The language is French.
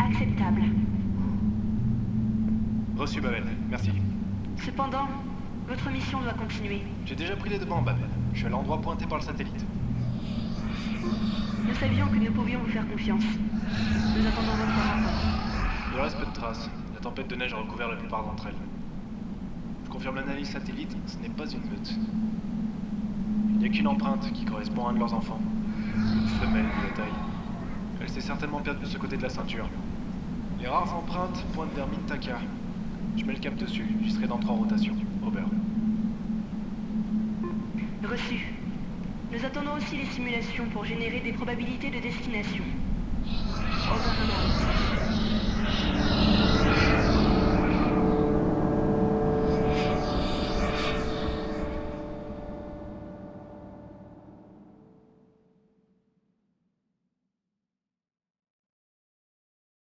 acceptable. Reçu, Babel. Merci. Cependant, votre mission doit continuer. J'ai déjà pris les devants, Babel. Je suis à l'endroit pointé par le satellite. Nous savions que nous pouvions vous faire confiance. Nous attendons votre rapport. Il reste peu de traces. La tempête de neige a recouvert la plupart d'entre elles. Je confirme l'analyse satellite, ce n'est pas une meute. Il n'y a qu'une empreinte qui correspond à un de leurs enfants. Une femelle de la taille. Elle s'est certainement perdue de ce côté de la ceinture. Les rares empreintes pointent vers Mintaka. Je mets le cap dessus, j'y serai dans trois rotations. Over. Reçu. Nous attendons aussi les simulations pour générer des probabilités de destination.